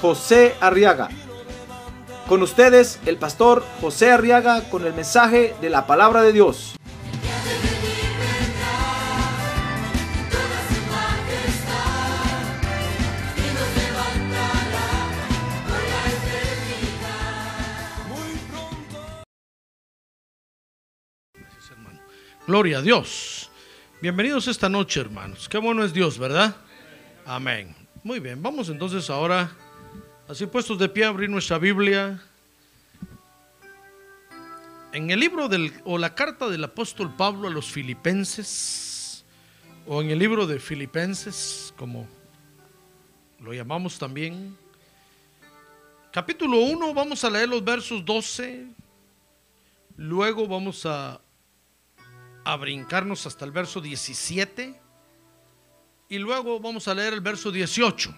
José Arriaga. Con ustedes, el pastor José Arriaga con el mensaje de la palabra de Dios. Gloria a Dios. Bienvenidos esta noche, hermanos. Qué bueno es Dios, ¿verdad? Amén. Muy bien, vamos entonces ahora, así puestos de pie, abrir nuestra Biblia. En el libro del, o la carta del apóstol Pablo a los filipenses, o en el libro de Filipenses, como lo llamamos también. Capítulo 1, vamos a leer los versos 12, luego vamos a a brincarnos hasta el verso 17 y luego vamos a leer el verso 18.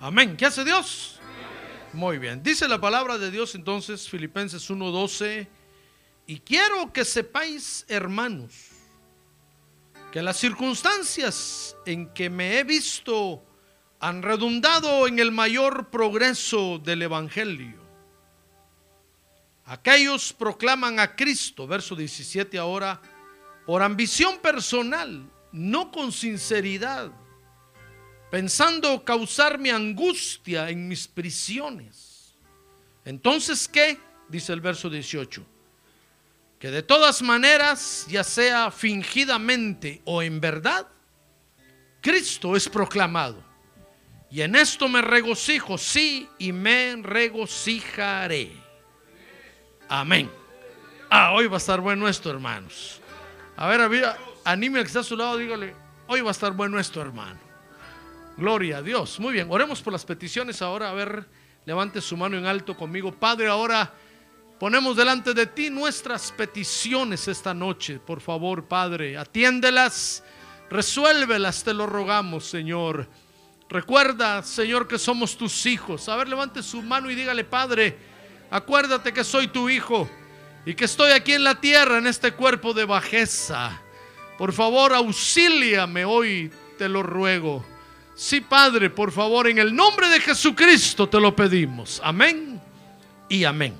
Amén. ¿Qué hace Dios? Muy bien. Dice la palabra de Dios entonces, Filipenses 1:12, y quiero que sepáis, hermanos, que las circunstancias en que me he visto han redundado en el mayor progreso del Evangelio Aquellos proclaman a Cristo, verso 17 ahora, por ambición personal, no con sinceridad, pensando causarme angustia en mis prisiones. Entonces, ¿qué? Dice el verso 18. Que de todas maneras, ya sea fingidamente o en verdad, Cristo es proclamado. Y en esto me regocijo, sí, y me regocijaré. Amén. Ah, hoy va a estar bueno esto, hermanos. A ver, anime al que está a su lado, dígale, hoy va a estar bueno esto, hermano. Gloria a Dios. Muy bien, oremos por las peticiones ahora. A ver, levante su mano en alto conmigo. Padre, ahora ponemos delante de ti nuestras peticiones esta noche. Por favor, Padre, atiéndelas, resuélvelas, te lo rogamos, Señor. Recuerda, Señor, que somos tus hijos. A ver, levante su mano y dígale, Padre, Acuérdate que soy tu hijo y que estoy aquí en la tierra en este cuerpo de bajeza. Por favor, auxíliame hoy, te lo ruego. Sí, Padre, por favor, en el nombre de Jesucristo te lo pedimos. Amén y amén.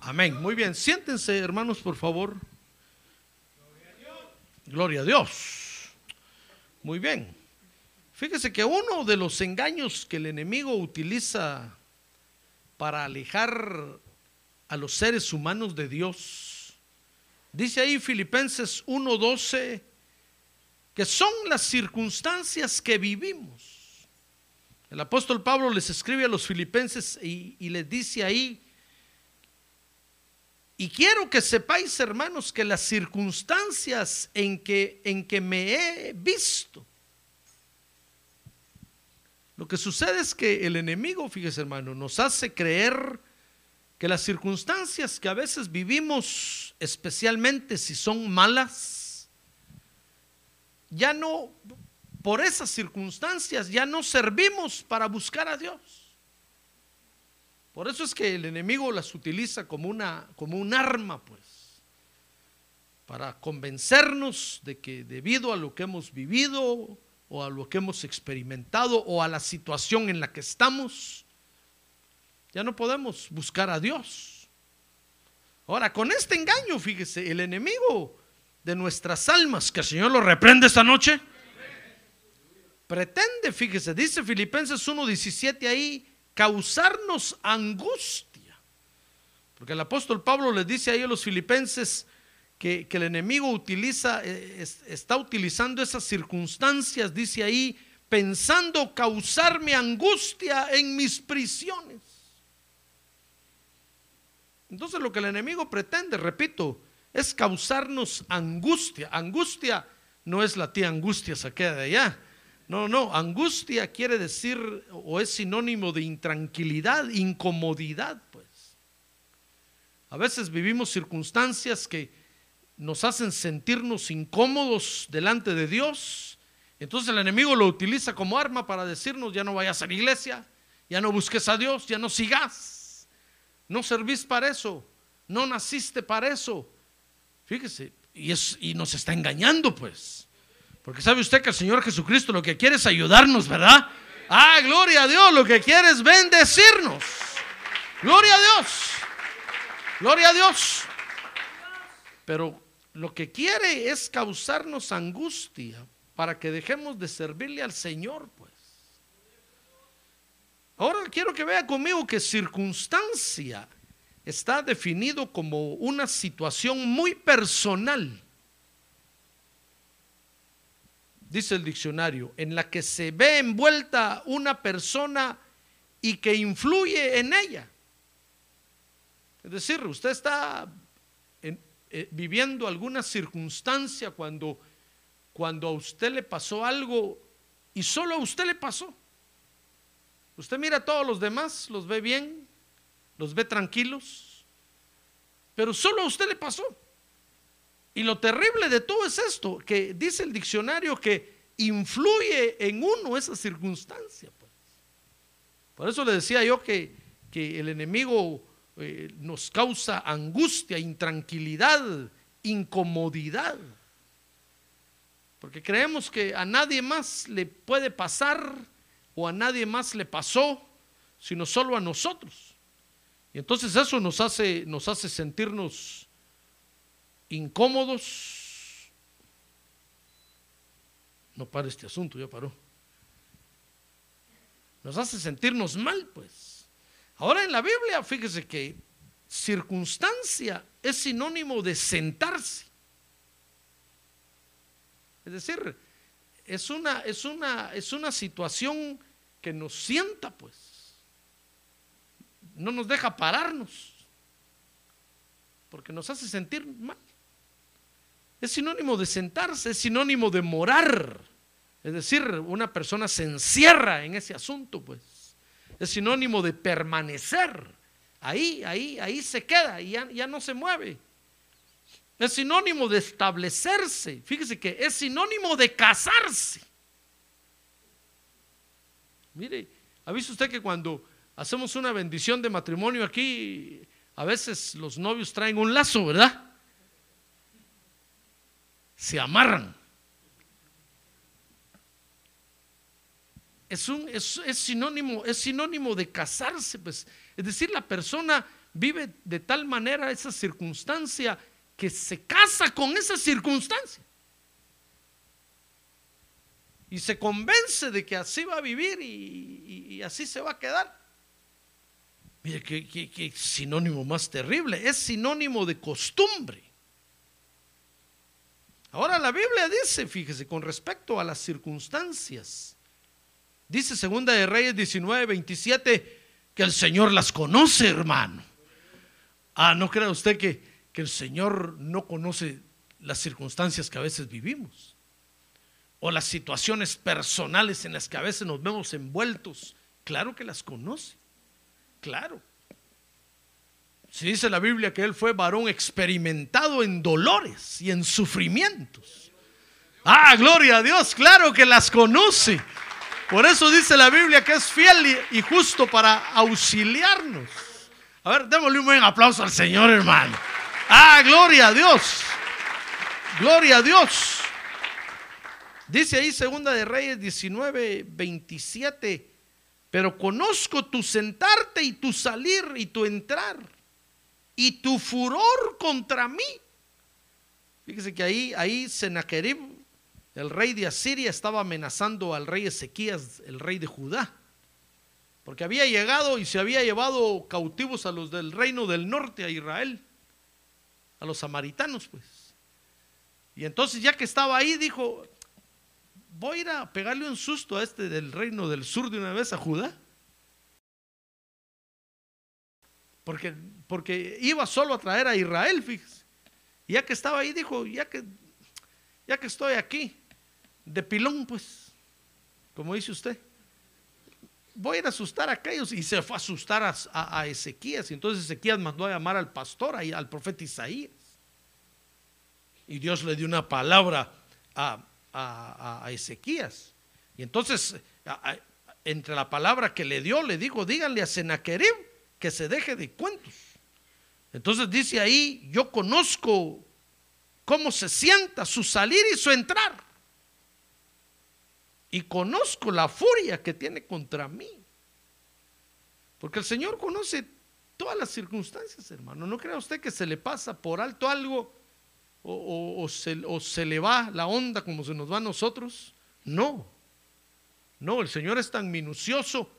Amén. Muy bien, siéntense, hermanos, por favor. Gloria a Dios. Muy bien. Fíjese que uno de los engaños que el enemigo utiliza para alejar a los seres humanos de Dios. Dice ahí Filipenses 1:12 que son las circunstancias que vivimos. El apóstol Pablo les escribe a los filipenses y, les dice ahí, y quiero que sepáis, hermanos, que las circunstancias en que, en que me he visto, lo que sucede es que el enemigo, fíjese hermano, nos hace creer que las circunstancias que a veces vivimos, especialmente si son malas, ya no, por esas circunstancias, ya no servimos para buscar a Dios. Por eso es que el enemigo las utiliza como, una, como un arma, pues, para convencernos de que debido a lo que hemos vivido, o a lo que hemos experimentado o a la situación en la que estamos, ya no podemos buscar a Dios. Ahora, con este engaño, fíjese, el enemigo de nuestras almas, que el Señor lo reprende esta noche, pretende, fíjese, dice Filipenses 1.17 ahí, causarnos angustia. Porque el apóstol Pablo les dice ahí a los filipenses, que, el enemigo utiliza, eh, está utilizando esas circunstancias, dice ahí, pensando causarme angustia en mis prisiones. Entonces lo que el enemigo pretende, repito, es causarnos angustia. Angustia no es la tía angustia, se queda de allá. No, no, angustia quiere decir o es sinónimo de intranquilidad, incomodidad, pues. A veces vivimos circunstancias que nos hacen sentirnos incómodos delante de Dios. Entonces el enemigo lo utiliza como arma para decirnos, ya no vayas a la iglesia, ya no busques a Dios, ya no sigas. No servís para eso, no naciste para eso. Fíjese, y, es, y nos está engañando pues. Porque sabe usted que el Señor Jesucristo lo que quiere es ayudarnos, ¿verdad? Ah, gloria a Dios, lo que quiere es bendecirnos. Gloria a Dios. Gloria a Dios. Pero lo que quiere es causarnos angustia para que dejemos de servirle al Señor, pues. Ahora quiero que vea conmigo que circunstancia está definido como una situación muy personal dice el diccionario, en la que se ve envuelta una persona y que influye en ella. Es decir, usted está eh, viviendo alguna circunstancia cuando, cuando a usted le pasó algo y solo a usted le pasó. Usted mira a todos los demás, los ve bien, los ve tranquilos, pero solo a usted le pasó. Y lo terrible de todo es esto, que dice el diccionario que influye en uno esa circunstancia. Pues. Por eso le decía yo que, que el enemigo eh, nos causa angustia, intranquilidad, incomodidad. Porque creemos que a nadie más le puede pasar o a nadie más le pasó, sino solo a nosotros. Y entonces eso nos hace, nos hace sentirnos incómodos. No para este asunto, ya paró. Nos hace sentirnos mal, pues. Ahora en la Biblia, fíjese que circunstancia es sinónimo de sentarse. Es decir, es una, es una, es una situación que nos sienta, pues. No nos deja pararnos, porque nos hace sentir mal. Es sinónimo de sentarse, es sinónimo de morar. Es decir, una persona se encierra en ese asunto, pues. Es sinónimo de permanecer. Ahí, ahí, ahí se queda y ya, ya no se mueve. Es sinónimo de establecerse. Fíjese que es sinónimo de casarse. Mire, ¿ha visto usted que cuando hacemos una bendición de matrimonio aquí, a veces los novios traen un lazo, ¿verdad? se amarran. Es, un, es, sinónimo, es sinónimo de casarse, pues. Es decir, la persona vive de tal manera esa circunstancia que se casa con esa circunstancia. Y se convence de que así va a vivir y, así se va a quedar. Mire, qué sinónimo más terrible. Es sinónimo de costumbre. Ahora la Biblia dice, fíjese, con respecto a las circunstancias, dice segunda de Reyes 19, 27, que el Señor las conoce, hermano. Ah, no crea usted que, que el Señor no conoce las circunstancias que a veces vivimos o las situaciones personales en las que a veces nos vemos envueltos. Claro que las conoce, claro. Si dice la Biblia que él fue varón experimentado en dolores y en sufrimientos. Ah, gloria a Dios, claro que las conoce. Por eso dice la Biblia que es fiel y, justo para auxiliarnos. A ver, démosle un buen aplauso al Señor, hermano. Ah, gloria a Dios. Gloria a Dios. Dice ahí segunda de Reyes 19, 27. Pero conozco tu sentarte y tu salir y tu entrar y tu furor contra mí. Fíjese que ahí, ahí el rey de Asiria, estaba amenazando al rey Ezequías, el rey de Judá. Porque había llegado y se había llevado cautivos a los del reino del norte, a Israel, a los samaritanos, pues. Y entonces, ya que estaba ahí, dijo: Voy a ir a pegarle un susto a este del reino del sur de una vez, a Judá. Porque, porque iba solo a traer a Israel, fíjese. Y ya que estaba ahí, dijo, ya que, ya que estoy aquí, de pilón, pues, como dice usted, voy a ir a asustar a aquellos. Y se fue a asustar a, a- a Ezequías. Y entonces Ezequías mandó a llamar al pastor, al profeta Isaías. Y Dios le dio una palabra a, a- Ezequías. Y entonces, entre la palabra que le dio, le dijo, díganle a Sennacherib que se deje de cuentos. Entonces dice ahí, yo conozco cómo se sienta su salir y su entrar. Y conozco la furia que tiene contra mí. Porque el Señor conoce todas las circunstancias, hermano. No crea usted que se le pasa por alto algo o, se, o se le va la onda como se nos va a nosotros. No. No, el Señor es tan minucioso,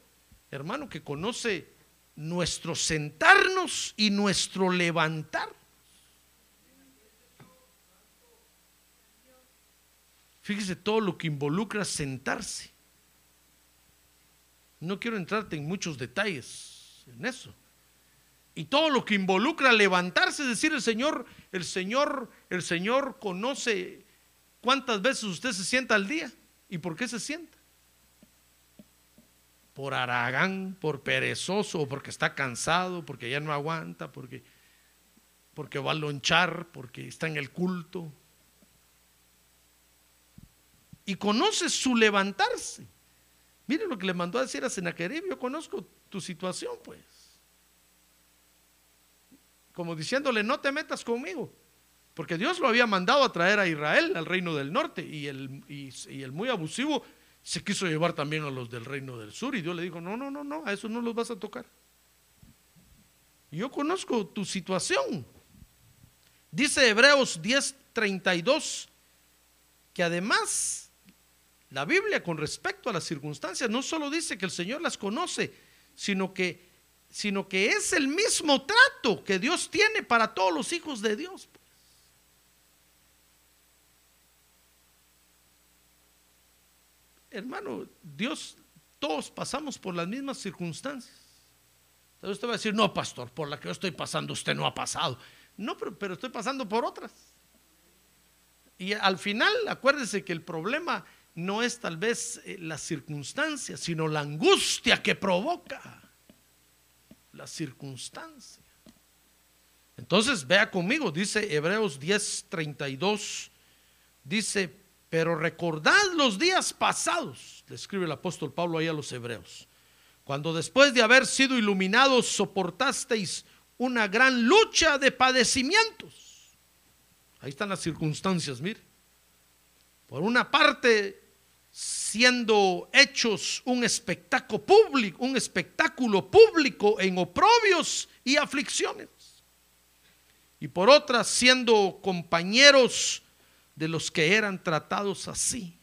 hermano, que conoce nuestro sentarnos y nuestro levantar. Fíjese todo lo que involucra sentarse. No quiero entrarte en muchos detalles en eso. Y todo lo que involucra levantarse, decir, el Señor, el Señor, el Señor conoce cuántas veces usted se sienta al día y por qué se sienta. Por aragán, por perezoso, porque está cansado, porque ya no aguanta, porque, porque va a lonchar, porque está en el culto. Y conoce su levantarse. Mire lo que le mandó a decir a Sennacherib, yo conozco tu situación, pues. Como diciéndole, no te metas conmigo. Porque Dios lo había mandado a traer a Israel, al reino del norte, y el, y, el muy abusivo se quiso llevar también a los del reino del sur. Y Dios le dijo, no, no, no, no, a eso no los vas a tocar. Yo conozco tu situación. Dice Hebreos 10:32 que además la Biblia con respecto a las circunstancias no solo dice que el Señor las conoce, sino que, sino que es el mismo trato que Dios tiene para todos los hijos de Dios. pues. Hermano, Dios, todos pasamos por las mismas circunstancias. Entonces usted va a decir, no, pastor, por la que yo estoy pasando usted no ha pasado. No, pero, pero estoy pasando por otras. Y al final, acuérdese que el problema no es tal vez eh, la circunstancia, sino la angustia que provoca la circunstancia. Entonces, vea conmigo, dice Hebreos 10:32, dice, pero recordad los días pasados, le escribe el apóstol Pablo ahí a los hebreos, cuando después de haber sido iluminados soportasteis una gran lucha de padecimientos. Ahí están las circunstancias, mire. Por una parte, siendo hechos un espectáculo público, un espectáculo público en oprobios y aflicciones. Y por otra, siendo compañeros de los que eran tratados así.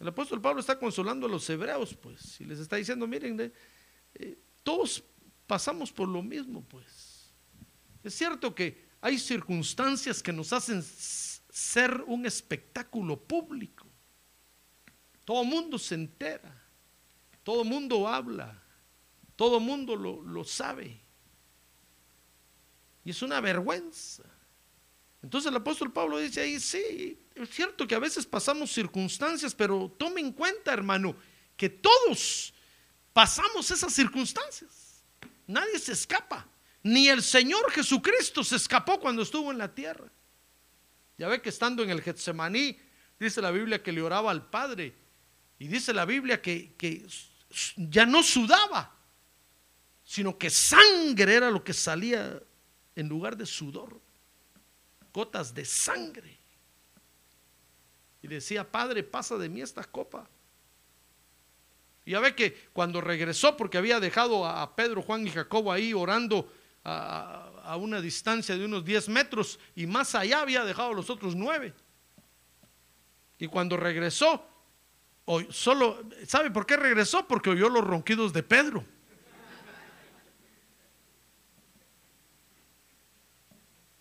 El apóstol Pablo está consolando a los hebreos, pues, y les está diciendo, miren, de- eh, todos pasamos por lo mismo, pues. Es cierto que hay circunstancias que nos hacen ser un espectáculo público. Todo mundo se entera, todo mundo habla, todo mundo lo, lo sabe. Y es una vergüenza. Entonces el apóstol Pablo dice ahí, sí, es cierto que a veces pasamos circunstancias, pero tome en cuenta, hermano, que todos pasamos esas circunstancias. Nadie se escapa. Ni el Señor Jesucristo se escapó cuando estuvo en la tierra. Ya ve que estando en el Getsemaní, dice la Biblia que le oraba al Padre. Y dice la Biblia que, que ya no sudaba, sino que sangre era lo que salía en lugar de sudor. Gotas de sangre. Y decía, Padre, pasa de mí esta copa. Y ya ve que cuando regresó, porque había dejado a Pedro, Juan y Jacobo ahí orando a, a- una distancia de unos 10 metros y más allá había dejado los otros nueve. Y cuando regresó, oy- solo, ¿sabe por qué regresó? Porque oyó los ronquidos de Pedro.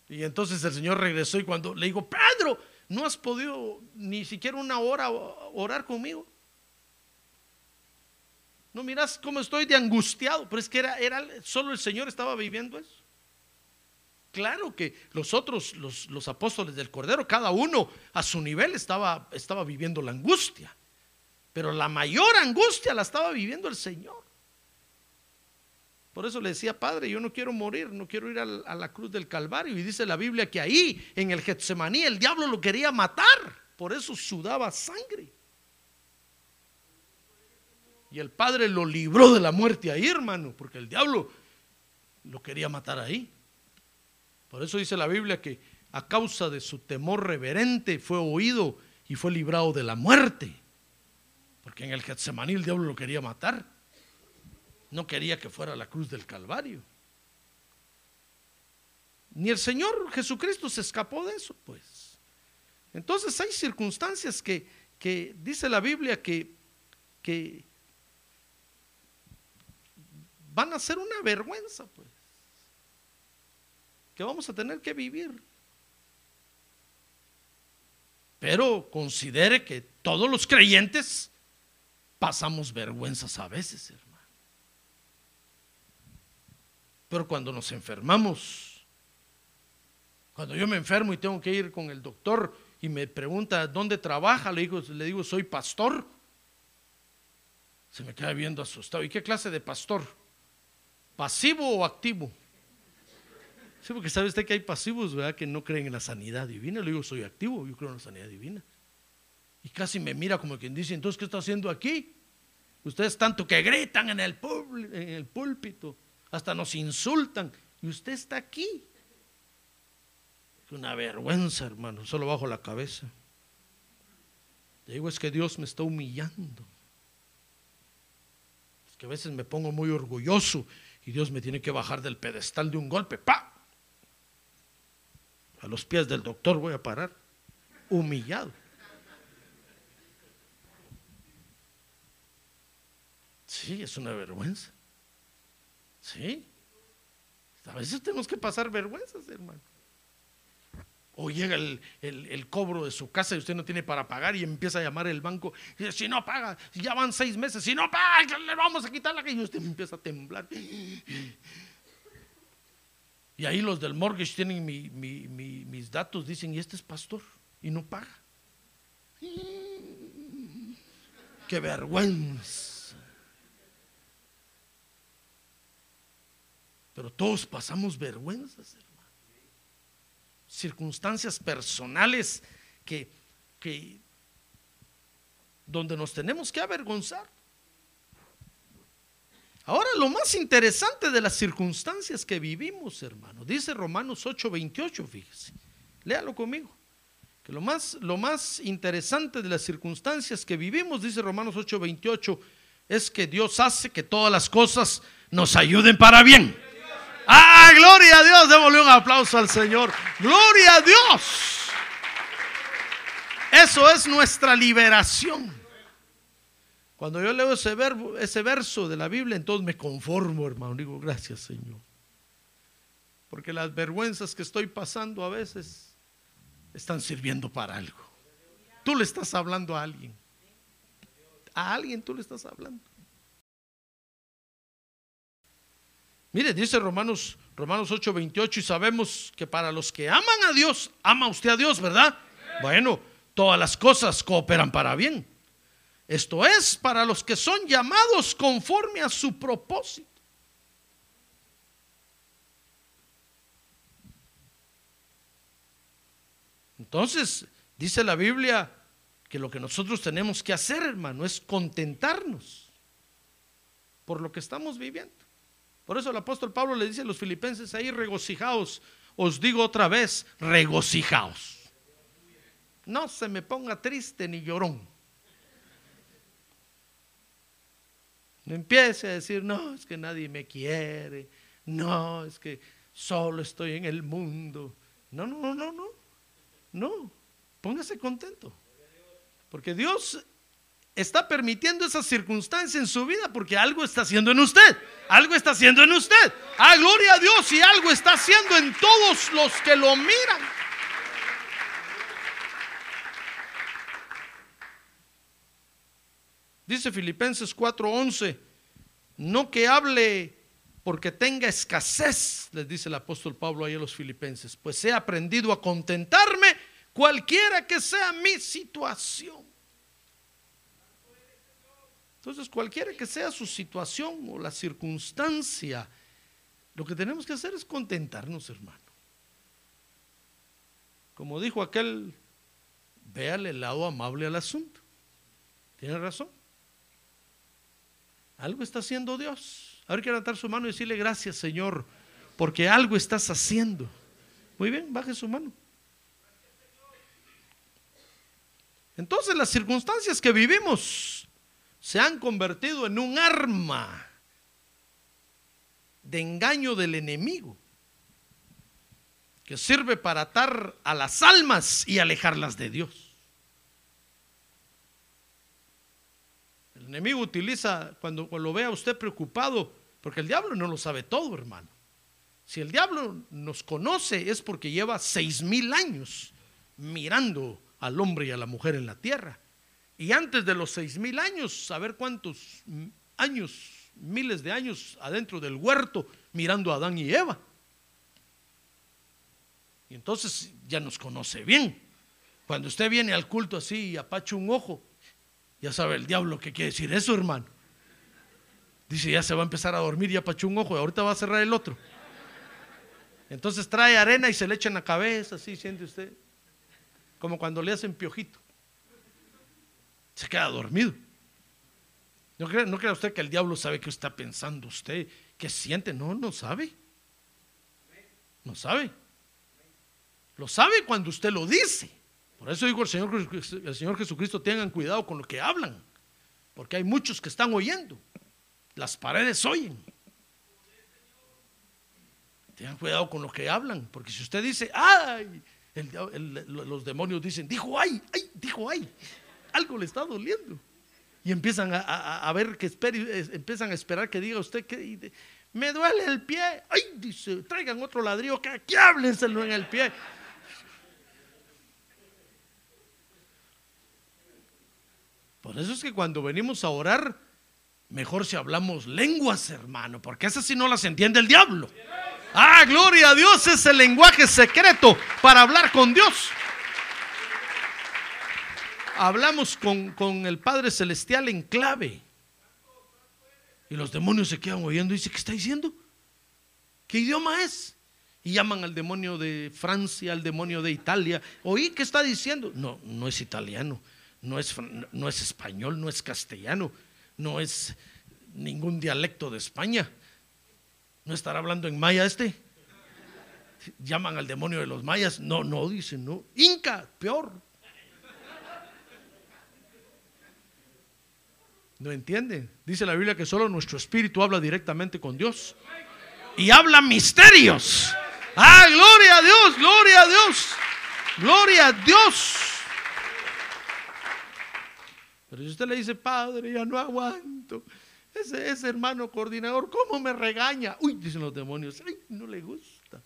Y entonces el Señor regresó y cuando le digo, Pedro, no has podido ni siquiera una hora orar conmigo. No miras cómo estoy de angustiado, pero es que era, solo el Señor estaba viviendo eso. Claro que los otros, los, apóstoles del Cordero, cada uno a su nivel estaba, viviendo la angustia. Pero la mayor angustia la estaba viviendo el Señor. Por eso le decía, Padre, yo no quiero morir, no quiero ir a la cruz del Calvario. Y dice la Biblia que ahí, en el Getsemaní, el diablo lo quería matar. Por eso sudaba sangre. Y el Padre lo libró de la muerte ahí, hermano, porque el diablo lo quería matar ahí. Por eso dice la Biblia que a causa de su temor reverente fue oído y fue librado de la muerte. Porque en el Getsemaní el diablo lo quería matar. No quería que fuera la cruz del Calvario. Ni el Señor Jesucristo se escapó de eso, pues. Entonces hay circunstancias que, que dice la Biblia que, que van a ser una vergüenza, pues. Que vamos a tener que vivir. Pero considere que todos los creyentes pasamos vergüenzas a veces, hermano. Pero cuando nos enfermamos, cuando yo me enfermo y tengo que ir con el doctor y me pregunta dónde trabaja, le digo, le digo soy pastor. Se me queda viendo asustado. ¿Y qué clase de pastor? ¿Pasivo o activo? Sí, porque sabe usted que hay pasivos, ¿verdad? Que no creen en la sanidad divina. Le digo, soy activo, yo creo en la sanidad divina. Y casi me mira como quien dice, entonces, ¿qué está haciendo aquí? Ustedes tanto que gritan en el, púlpito, hasta nos insultan, y usted está aquí. Una vergüenza, hermano, solo bajo la cabeza. Le digo, es que Dios me está humillando. Es que a veces me pongo muy orgulloso y Dios me tiene que bajar del pedestal de un golpe. ¡Pa! A los pies del doctor voy a parar, humillado. Sí, es una vergüenza. Sí. A veces tenemos que pasar vergüenzas, hermano. O llega el, el- cobro de su casa y usted no tiene para pagar y empieza a llamar el banco. Y dice, si no paga, ya van seis meses, si no paga, le vamos a quitar la que y usted empieza a temblar. Y ahí los del mortgage tienen mi- mis datos, dicen, y este es pastor, y no paga. Qué vergüenza. Pero todos pasamos vergüenzas, hermano. Circunstancias personales que, que donde nos tenemos que avergonzar. Ahora lo más interesante de las circunstancias que vivimos, hermano, dice Romanos 8:28, fíjese. Léalo conmigo. Que lo más, lo más interesante de las circunstancias que vivimos, dice Romanos 8:28, es que Dios hace que todas las cosas nos ayuden para bien. ¡Ah, gloria a Dios! Démosle un aplauso al Señor. ¡Gloria a Dios! Eso es nuestra liberación. Cuando yo leo ese, ese verso de la Biblia, entonces me conformo, hermano. Digo, gracias, Señor. Porque las vergüenzas que estoy pasando a veces están sirviendo para algo. Tú le estás hablando a alguien. A alguien tú le estás hablando. Mire, dice Romanos, Romanos 8, 28, y sabemos que para los que aman a Dios, ama usted a Dios, ¿verdad? Bueno, todas las cosas cooperan para bien. Esto es para los que son llamados conforme a su propósito. Entonces, dice la Biblia que lo que nosotros tenemos que hacer, hermano, es contentarnos por lo que estamos viviendo. Por eso el apóstol Pablo le dice a los filipenses ahí, regocijaos. Os digo otra vez, regocijaos. No se me ponga triste ni llorón. No empiece a decir, no, es que nadie me quiere. No, es que solo estoy en el mundo. No, no, no, no, no. No, póngase contento. Porque Dios está permitiendo esa circunstancia en su vida porque algo está haciendo en usted. Algo está haciendo en usted. Ah, gloria a Dios y algo está haciendo en todos los que lo miran. Dice Filipenses 4:11, no que hable porque tenga escasez, les dice el apóstol Pablo ahí a los filipenses, pues he aprendido a contentarme cualquiera que sea mi situación. Entonces, cualquiera que sea su situación o la circunstancia, lo que tenemos que hacer es contentarnos, hermano. Como dijo aquel, véale el lado amable al asunto. Tiene razón. Algo está haciendo Dios. Ahora que levantar su mano y decirle gracias, Señor, porque algo estás haciendo. Muy bien, baje su mano. Entonces las circunstancias que vivimos se han convertido en un arma de engaño del enemigo que sirve para atar a las almas y alejarlas de Dios. El enemigo utiliza, cuando, lo vea usted preocupado, porque el diablo no lo sabe todo, hermano. Si el diablo nos conoce es porque lleva seis mil años mirando al hombre y a la mujer en la tierra. Y antes de los seis mil años, saber cuántos años, miles de años adentro del huerto mirando a Adán y Eva. Y entonces ya nos conoce bien. Cuando usted viene al culto así y apacha un ojo, ya sabe el diablo qué quiere decir eso, hermano. Dice, ya se va a empezar a dormir y apachó un ojo, y ahorita va a cerrar el otro. Entonces trae arena y se le echa en la cabeza, así siente usted. Como cuando le hacen piojito. Se queda dormido. No crea, no usted que el diablo sabe qué está pensando usted, qué siente. No, no sabe. No sabe. Lo sabe cuando usted lo dice. Por eso digo el Señor, el Señor Jesucristo, tengan cuidado con lo que hablan, porque hay muchos que están oyendo. Las paredes oyen. Tengan cuidado con lo que hablan, porque si usted dice, ay, los demonios dicen, dijo ay, ay, dijo ay, algo le está doliendo. Y empiezan a, ver que empiezan a esperar que diga usted que me duele el pie. Ay, dice, traigan otro ladrillo que aquí háblenselo en el pie. Por eso es que cuando venimos a orar, mejor si hablamos lenguas, hermano, porque esas sí no las entiende el diablo. Ah, gloria a Dios, es el lenguaje secreto para hablar con Dios. Hablamos con, con el Padre Celestial en clave. Y los demonios se quedan oyendo y dice, ¿qué está diciendo? ¿Qué idioma es? Y llaman al demonio de Francia, al demonio de Italia. Oí, ¿qué está diciendo? No, no es italiano no es, no es español, no es castellano, no es ningún dialecto de España. ¿No estará hablando en maya este? Llaman al demonio de los mayas. No, no, dicen, no. Inca, peor. No entienden. Dice la Biblia que solo nuestro espíritu habla directamente con Dios. Y habla misterios. Ah, gloria a Dios, gloria a Dios. Gloria a Dios. Pero si usted le dice, padre, ya no aguanto. Ese, ese hermano coordinador, ¿cómo me regaña? Uy, dicen los demonios, ay, no le gusta.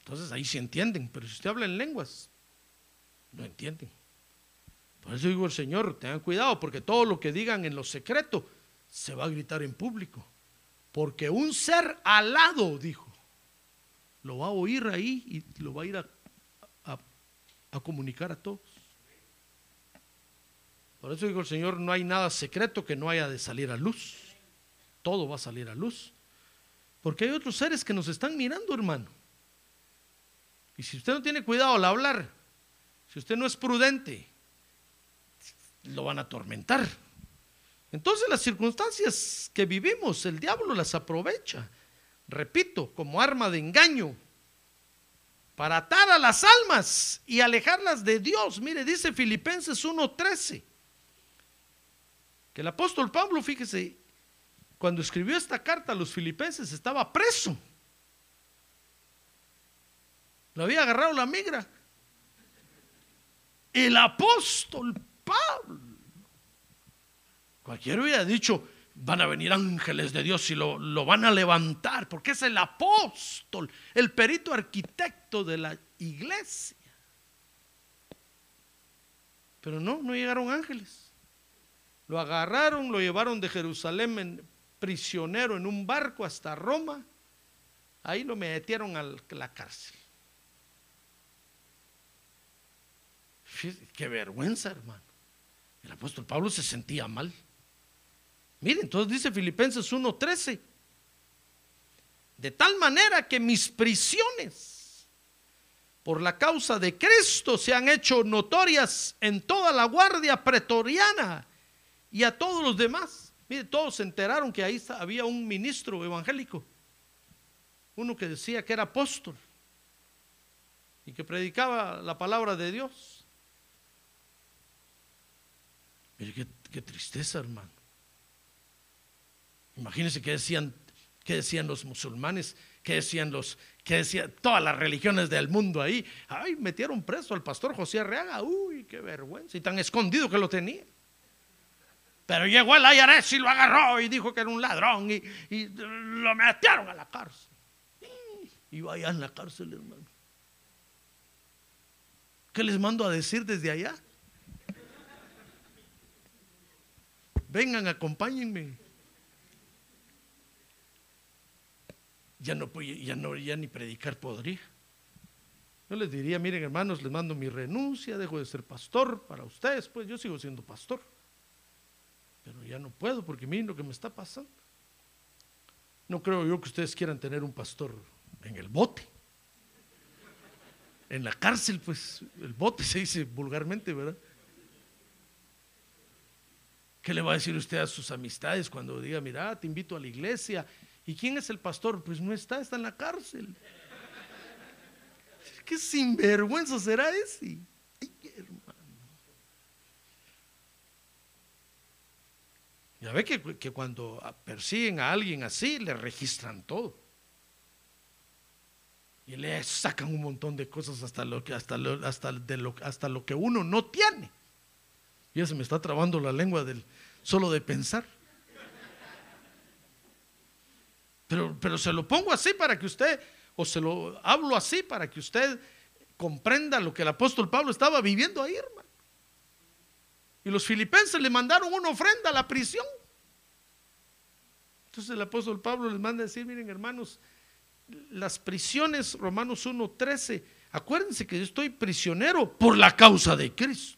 Entonces ahí sí entienden, pero si usted habla en lenguas, no entienden. Por eso digo el Señor, tengan cuidado, porque todo lo que digan en lo secreto se va a gritar en público. Porque un ser alado, dijo, lo va a oír ahí y lo va a ir a a comunicar a todos. Por eso digo el Señor, no hay nada secreto que no haya de salir a luz. Todo va a salir a luz. Porque hay otros seres que nos están mirando, hermano. Y si usted no tiene cuidado al hablar, si usted no es prudente, lo van a atormentar. Entonces las circunstancias que vivimos, el diablo las aprovecha, repito, como arma de engaño para atar a las almas y alejarlas de Dios. Mire, dice Filipenses 1:13, que el apóstol Pablo, fíjese, cuando escribió esta carta a los filipenses estaba preso. Lo había agarrado la migra. El apóstol Pablo. Cualquiera hubiera dicho, van a venir ángeles de Dios y lo, lo, van a levantar, porque es el apóstol, el perito arquitecto de la iglesia. Pero no, no llegaron ángeles. Lo agarraron, lo llevaron de Jerusalén en, prisionero en un barco hasta Roma. Ahí lo metieron a la cárcel. Qué vergüenza, hermano. El apóstol Pablo se sentía mal. Miren, entonces dice Filipenses 1:13. De tal manera que mis prisiones por la causa de Cristo se han hecho notorias en toda la guardia pretoriana y a todos los demás. Mire, todos se enteraron que ahí había un ministro evangélico, uno que decía que era apóstol y que predicaba la palabra de Dios. Mire, qué, tristeza, hermano. Imagínense qué decían, qué decían los musulmanes, qué decían los, qué decían todas las religiones del mundo ahí. Ay, metieron preso al pastor José Arreaga. Uy, qué vergüenza. Y tan escondido que lo tenía. Pero llegó el IRS y lo agarró y dijo que era un ladrón y, lo metieron a la cárcel. Y vaya en la cárcel, hermano. ¿Qué les mando a decir desde allá? Vengan, acompáñenme. Ya no, ya no, ya ni predicar podría. Yo les diría, miren hermanos, les mando mi renuncia, dejo de ser pastor para ustedes, pues yo sigo siendo pastor. Pero ya no puedo porque miren lo que me está pasando. No creo yo que ustedes quieran tener un pastor en el bote. En la cárcel, pues, el bote se dice vulgarmente, ¿verdad? ¿Qué le va a decir usted a sus amistades cuando diga, mira, te invito a la iglesia? ¿Y quién es el pastor? Pues no está, está en la cárcel. ¿Qué sinvergüenza será ese? Hermano. Ya ve que, cuando persiguen a alguien así, le registran todo. Y le sacan un montón de cosas hasta lo que, hasta hasta hasta lo que uno no tiene. Ya se me está trabando la lengua del solo de pensar. Pero, se lo pongo así para que usted, o se lo hablo así para que usted comprenda lo que el apóstol Pablo estaba viviendo ahí, hermano. Y los filipenses le mandaron una ofrenda a la prisión. Entonces el apóstol Pablo les manda a decir, miren hermanos, las prisiones, Romanos 1.13, acuérdense que yo estoy prisionero por la causa de Cristo.